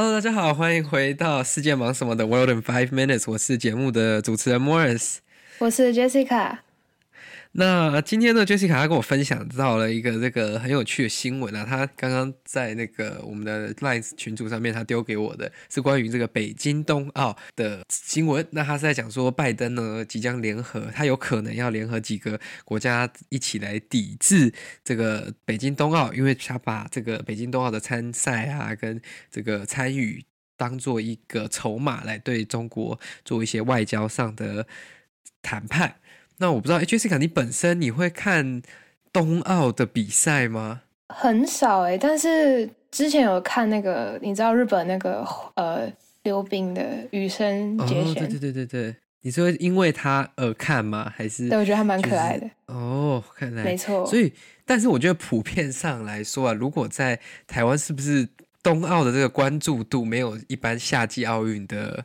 Hello，大家好，欢迎回到世界忙什么的 World in Five Minutes，我是节目的主持人 Morris，我是 Jessica。那今天呢，Jessica 她跟我分享到了一个这个很有趣的新闻啊，她刚刚在那个我们的 lines 群组上面，她丢给我的是关于这个北京冬奥的新闻。那她是在讲说，拜登呢即将联合，他有可能要联合几个国家一起来抵制这个北京冬奥，因为他把这个北京冬奥的参赛啊跟这个参与当做一个筹码来对中国做一些外交上的谈判。那我不知道，哎，Jessica，你本身你会看冬奥的比赛吗？很少哎，但是之前有看那个，你知道日本那个呃溜冰的羽生结弦？哦，对对对对对，你是会因为他而看吗？还是？对，我觉得还蛮可爱的。就是，哦，看来没错。所以，但是我觉得普遍上来说啊，如果在台湾，是不是冬奥的这个关注度没有一般夏季奥运的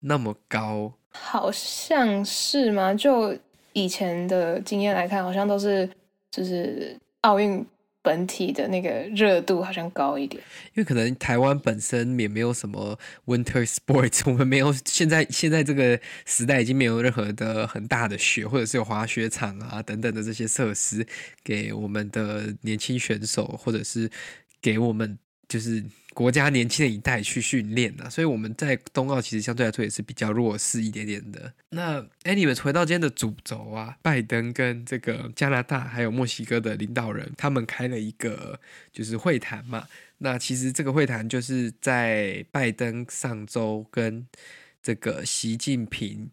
那么高？好像是吗？就。以前的经验来看，好像都是就是奥运本体的那个热度好像高一点，因为可能台湾本身也没有什么 winter sports，我们没有现在现在这个时代已经没有任何的很大的雪，或者是有滑雪场啊等等的这些设施给我们的年轻选手，或者是给我们就是。国家年轻的一代去训练啊，所以我们在冬奥其实相对来说也是比较弱势一点点的。那哎，你们回到今天的主轴啊，拜登跟这个加拿大还有墨西哥的领导人，他们开了一个就是会谈嘛。那其实这个会谈就是在拜登上周跟这个习近平。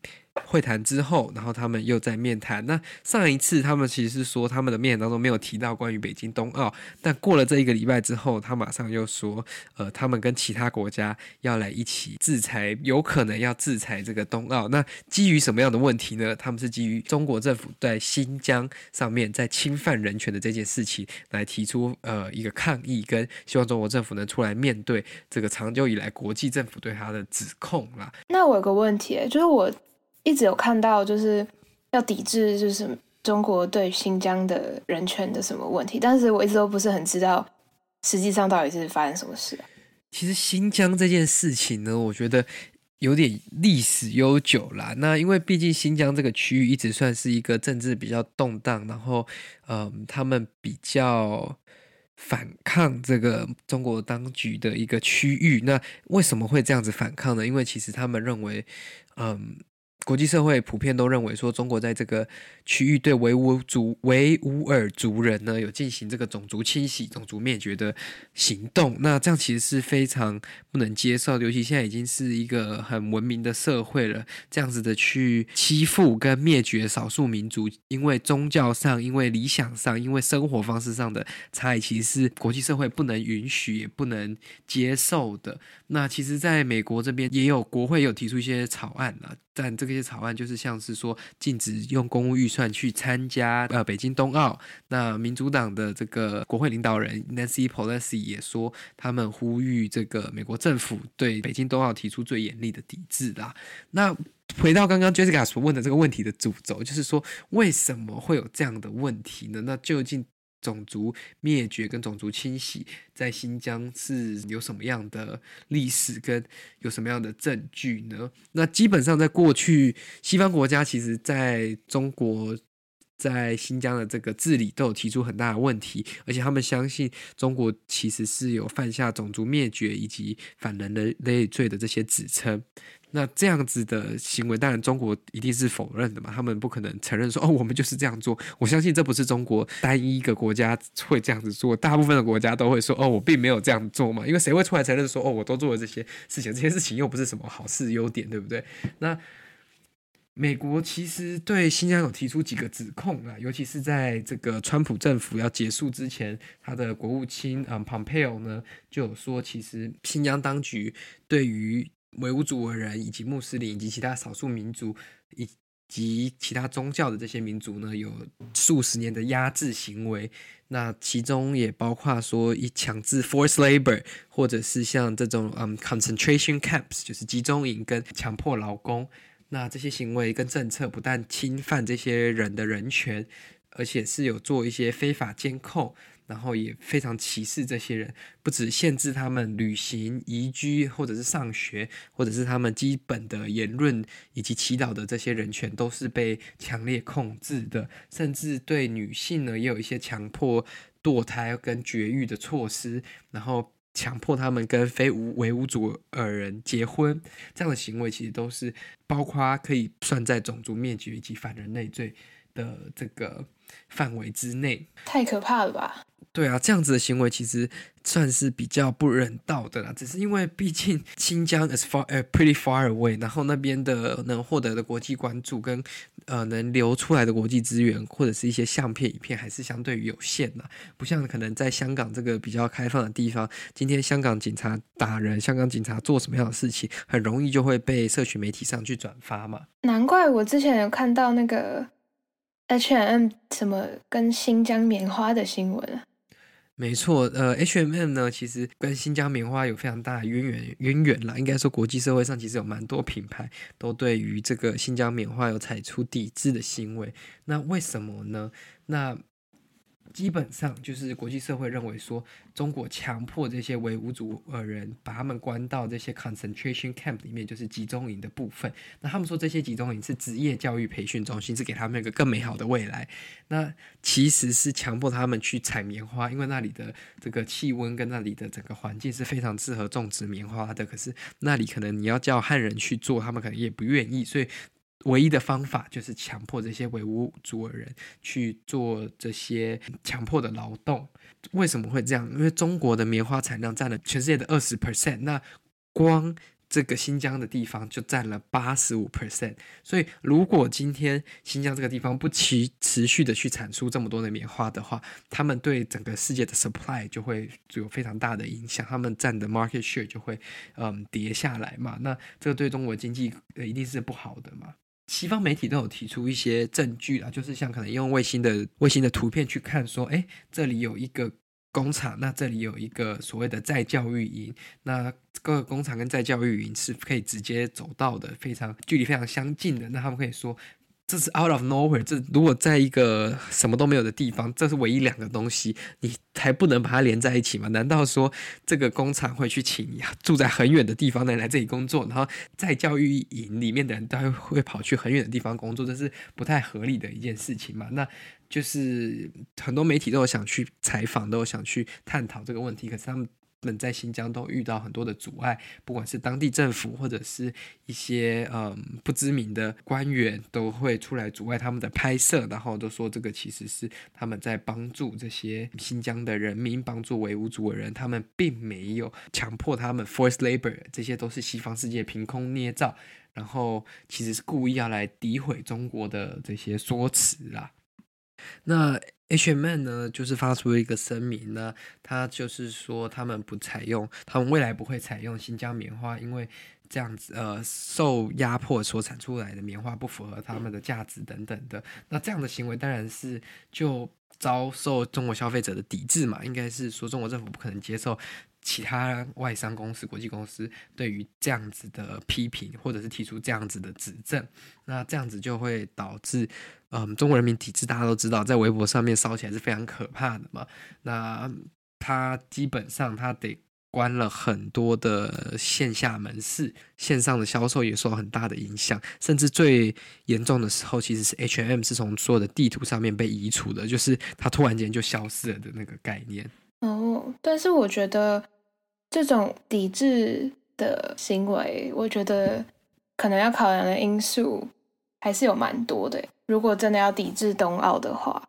会谈之后，然后他们又在面谈。那上一次他们其实是说他们的面谈当中没有提到关于北京冬奥，但过了这一个礼拜之后，他马上又说，呃，他们跟其他国家要来一起制裁，有可能要制裁这个冬奥。那基于什么样的问题呢？他们是基于中国政府在新疆上面在侵犯人权的这件事情来提出呃一个抗议，跟希望中国政府能出来面对这个长久以来国际政府对他的指控啦。那我有个问题，就是我。一直有看到就是要抵制，就是中国对新疆的人权的什么问题，但是我一直都不是很知道实际上到底是发生什么事。其实新疆这件事情呢，我觉得有点历史悠久啦。那因为毕竟新疆这个区域一直算是一个政治比较动荡，然后嗯，他们比较反抗这个中国当局的一个区域。那为什么会这样子反抗呢？因为其实他们认为，嗯。国际社会普遍都认为说，中国在这个区域对维吾族维吾尔族人呢有进行这个种族清洗、种族灭绝的行动。那这样其实是非常不能接受，尤其现在已经是一个很文明的社会了，这样子的去欺负跟灭绝少数民族，因为宗教上、因为理想上、因为生活方式上的差异，其实是国际社会不能允许也不能接受的。那其实，在美国这边也有国会有提出一些草案啊。但这些草案就是像是说禁止用公务预算去参加呃北京冬奥。那民主党的这个国会领导人 Nancy Pelosi 也说，他们呼吁这个美国政府对北京冬奥提出最严厉的抵制啦。那回到刚刚 Jessica 所问的这个问题的主轴，就是说为什么会有这样的问题呢？那究竟？种族灭绝跟种族清洗在新疆是有什么样的历史跟有什么样的证据呢？那基本上在过去，西方国家其实在中国在新疆的这个治理都有提出很大的问题，而且他们相信中国其实是有犯下种族灭绝以及反人类类罪的这些指称。那这样子的行为，当然中国一定是否认的嘛，他们不可能承认说哦，我们就是这样做。我相信这不是中国单一一个国家会这样子做，大部分的国家都会说哦，我并没有这样做嘛，因为谁会出来承认说哦，我都做了这些事情，这些事情又不是什么好事优点，对不对？那美国其实对新疆有提出几个指控啊，尤其是在这个川普政府要结束之前，他的国务卿嗯 Pompeo 呢就有说，其实新疆当局对于维吾族人以及穆斯林以及其他少数民族以及其他宗教的这些民族呢，有数十年的压制行为。那其中也包括说以强制 force labor，或者是像这种嗯 concentration camps，就是集中营跟强迫劳工。那这些行为跟政策不但侵犯这些人的人权，而且是有做一些非法监控。然后也非常歧视这些人，不止限制他们旅行、移居，或者是上学，或者是他们基本的言论以及祈祷的这些人权都是被强烈控制的，甚至对女性呢也有一些强迫堕胎跟绝育的措施，然后强迫他们跟非维吾族尔人结婚，这样的行为其实都是包括可以算在种族灭绝以及反人类罪的这个范围之内，太可怕了吧？对啊，这样子的行为其实算是比较不人道的啦。只是因为毕竟新疆 is far 呃 pretty far away，然后那边的能获得的国际关注跟呃能流出来的国际资源或者是一些相片影片还是相对于有限的，不像可能在香港这个比较开放的地方，今天香港警察打人，香港警察做什么样的事情，很容易就会被社群媒体上去转发嘛。难怪我之前有看到那个。H&M 什么跟新疆棉花的新闻啊？没错，呃，H&M 呢，其实跟新疆棉花有非常大的渊源渊源啦。应该说，国际社会上其实有蛮多品牌都对于这个新疆棉花有采出抵制的行为。那为什么呢？那基本上就是国际社会认为说，中国强迫这些维吾族呃人把他们关到这些 concentration camp 里面，就是集中营的部分。那他们说这些集中营是职业教育培训中心，是给他们一个更美好的未来。那其实是强迫他们去采棉花，因为那里的这个气温跟那里的整个环境是非常适合种植棉花的。可是那里可能你要叫汉人去做，他们可能也不愿意，所以。唯一的方法就是强迫这些维吾族尔人去做这些强迫的劳动。为什么会这样？因为中国的棉花产量占了全世界的二十 percent，那光这个新疆的地方就占了八十五 percent。所以，如果今天新疆这个地方不持持续的去产出这么多的棉花的话，他们对整个世界的 supply 就会有非常大的影响，他们占的 market share 就会嗯跌下来嘛。那这个对中国经济一定是不好的嘛。西方媒体都有提出一些证据啦，就是像可能用卫星的卫星的图片去看，说，哎，这里有一个工厂，那这里有一个所谓的再教育营，那各个工厂跟再教育营是可以直接走到的，非常距离非常相近的，那他们可以说。这是 out of nowhere。这如果在一个什么都没有的地方，这是唯一两个东西，你还不能把它连在一起吗？难道说这个工厂会去请你住在很远的地方的人来这里工作，然后在教育营里面的人都会跑去很远的地方工作？这是不太合理的一件事情嘛？那就是很多媒体都有想去采访，都有想去探讨这个问题，可是他们。们在新疆都遇到很多的阻碍，不管是当地政府或者是一些嗯不知名的官员，都会出来阻碍他们的拍摄，然后都说这个其实是他们在帮助这些新疆的人民，帮助维吾族的人，他们并没有强迫他们 forced labor，这些都是西方世界凭空捏造，然后其实是故意要来诋毁中国的这些说辞啦。那 H&M 呢，就是发出一个声明呢，他就是说他们不采用，他们未来不会采用新疆棉花，因为这样子呃受压迫所产出来的棉花不符合他们的价值等等的。那这样的行为当然是就遭受中国消费者的抵制嘛，应该是说中国政府不可能接受。其他外商公司、国际公司对于这样子的批评，或者是提出这样子的指证，那这样子就会导致，嗯，中国人民体制，大家都知道，在微博上面烧起来是非常可怕的嘛。那他基本上他得关了很多的线下门市，线上的销售也受很大的影响，甚至最严重的时候，其实是 H&M 是从所有的地图上面被移除的，就是它突然间就消失了的那个概念。哦，但是我觉得这种抵制的行为，我觉得可能要考量的因素还是有蛮多的。如果真的要抵制冬奥的话，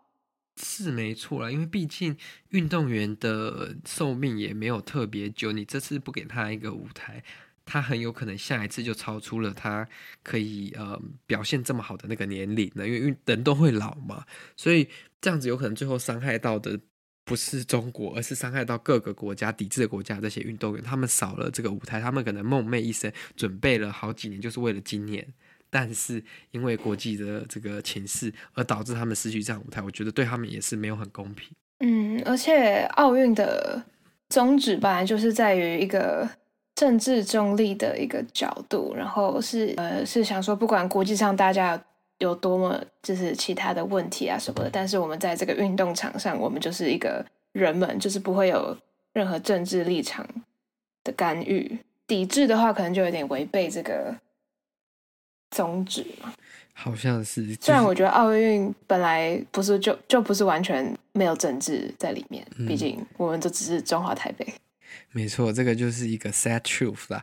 是没错啦，因为毕竟运动员的寿命也没有特别久，你这次不给他一个舞台，他很有可能下一次就超出了他可以呃表现这么好的那个年龄了，因为人都会老嘛，所以这样子有可能最后伤害到的。不是中国，而是伤害到各个国家抵制国家这些运动员，他们少了这个舞台，他们可能梦寐一生，准备了好几年，就是为了今年，但是因为国际的这个情势，而导致他们失去这样舞台，我觉得对他们也是没有很公平。嗯，而且奥运的宗旨本来就是在于一个政治中立的一个角度，然后是呃是想说，不管国际上大家。有多么就是其他的问题啊什么的，但是我们在这个运动场上，我们就是一个人们，就是不会有任何政治立场的干预。抵制的话，可能就有点违背这个宗旨嘛。好像是，就是、虽然我觉得奥运本来不是就就不是完全没有政治在里面，毕竟我们都只是中华台北。没错，这个就是一个 sad truth 啦。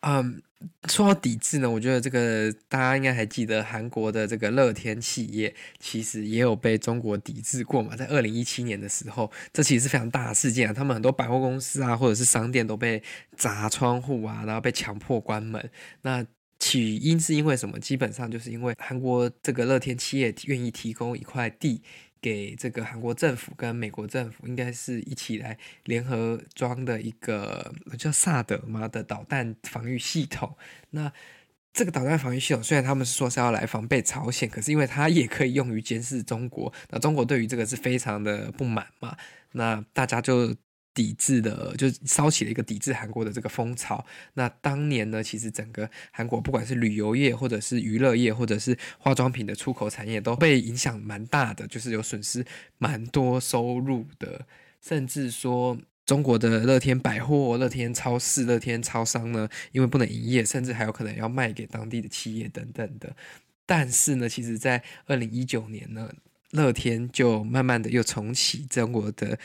嗯，说到抵制呢，我觉得这个大家应该还记得，韩国的这个乐天企业其实也有被中国抵制过嘛。在二零一七年的时候，这其实是非常大的事件啊。他们很多百货公司啊，或者是商店都被砸窗户啊，然后被强迫关门。那起因是因为什么？基本上就是因为韩国这个乐天企业愿意提供一块地给这个韩国政府跟美国政府，应该是一起来联合装的一个叫萨德嘛的导弹防御系统。那这个导弹防御系统虽然他们是说是要来防备朝鲜，可是因为它也可以用于监视中国，那中国对于这个是非常的不满嘛。那大家就。抵制的，就烧起了一个抵制韩国的这个风潮。那当年呢，其实整个韩国不管是旅游业，或者是娱乐业，或者是化妆品的出口产业，都被影响蛮大的，就是有损失蛮多收入的。甚至说，中国的乐天百货、乐天超市、乐天超商呢，因为不能营业，甚至还有可能要卖给当地的企业等等的。但是呢，其实在二零一九年呢，乐天就慢慢的又重启中国的。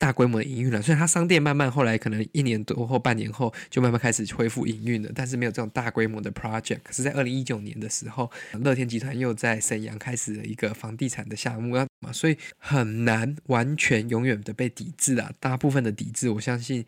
大规模的营运了，所以它商店慢慢后来可能一年多或半年后就慢慢开始恢复营运了，但是没有这种大规模的 project。可是，在二零一九年的时候，乐天集团又在沈阳开始了一个房地产的项目，所以很难完全永远的被抵制啊。大部分的抵制，我相信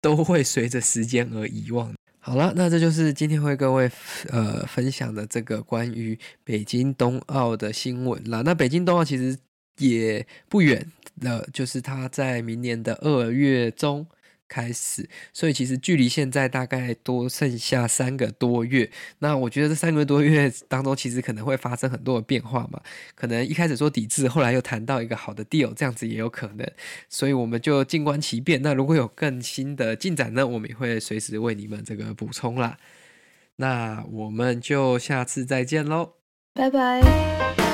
都会随着时间而遗忘。好了，那这就是今天为各位呃分享的这个关于北京冬奥的新闻了。那北京冬奥其实也不远。了就是他在明年的二月中开始，所以其实距离现在大概多剩下三个多月。那我觉得这三个多月当中，其实可能会发生很多的变化嘛。可能一开始说抵制，后来又谈到一个好的 deal，这样子也有可能。所以我们就静观其变。那如果有更新的进展呢，我们也会随时为你们这个补充啦。那我们就下次再见喽，拜拜。